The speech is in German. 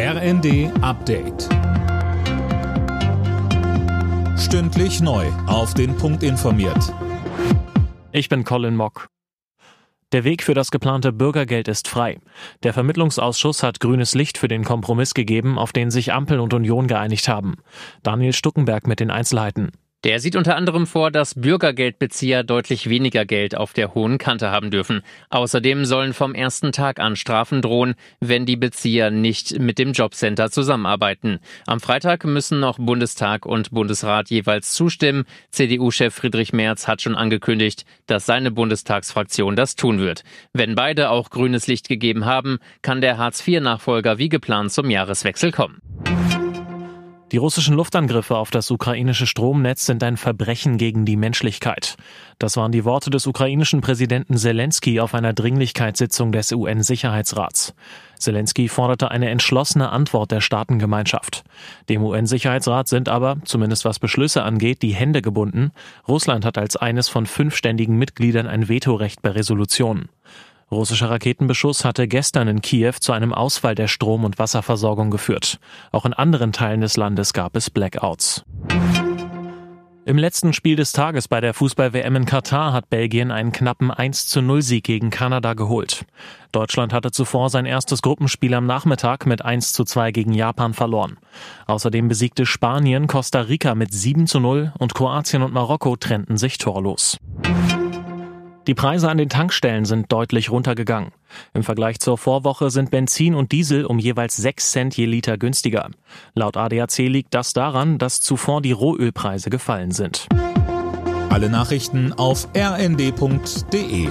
RND Update. Stündlich neu. Auf den Punkt informiert. Ich bin Colin Mock. Der Weg für das geplante Bürgergeld ist frei. Der Vermittlungsausschuss hat grünes Licht für den Kompromiss gegeben, auf den sich Ampel und Union geeinigt haben. Daniel Stuckenberg mit den Einzelheiten. Der sieht unter anderem vor, dass Bürgergeldbezieher deutlich weniger Geld auf der hohen Kante haben dürfen. Außerdem sollen vom ersten Tag an Strafen drohen, wenn die Bezieher nicht mit dem Jobcenter zusammenarbeiten. Am Freitag müssen noch Bundestag und Bundesrat jeweils zustimmen. CDU-Chef Friedrich Merz hat schon angekündigt, dass seine Bundestagsfraktion das tun wird. Wenn beide auch grünes Licht gegeben haben, kann der Hartz-IV-Nachfolger wie geplant zum Jahreswechsel kommen. Die russischen Luftangriffe auf das ukrainische Stromnetz sind ein Verbrechen gegen die Menschlichkeit. Das waren die Worte des ukrainischen Präsidenten Zelensky auf einer Dringlichkeitssitzung des UN-Sicherheitsrats. Zelensky forderte eine entschlossene Antwort der Staatengemeinschaft. Dem UN-Sicherheitsrat sind aber, zumindest was Beschlüsse angeht, die Hände gebunden. Russland hat als eines von fünf ständigen Mitgliedern ein Vetorecht bei Resolutionen. Russischer Raketenbeschuss hatte gestern in Kiew zu einem Ausfall der Strom- und Wasserversorgung geführt. Auch in anderen Teilen des Landes gab es Blackouts. Im letzten Spiel des Tages bei der Fußball-WM in Katar hat Belgien einen knappen 1 zu 0 Sieg gegen Kanada geholt. Deutschland hatte zuvor sein erstes Gruppenspiel am Nachmittag mit 1 zu 2 gegen Japan verloren. Außerdem besiegte Spanien Costa Rica mit 7 zu 0 und Kroatien und Marokko trennten sich torlos. Die Preise an den Tankstellen sind deutlich runtergegangen. Im Vergleich zur Vorwoche sind Benzin und Diesel um jeweils 6 Cent je Liter günstiger. Laut ADAC liegt das daran, dass zuvor die Rohölpreise gefallen sind. Alle Nachrichten auf rnd.de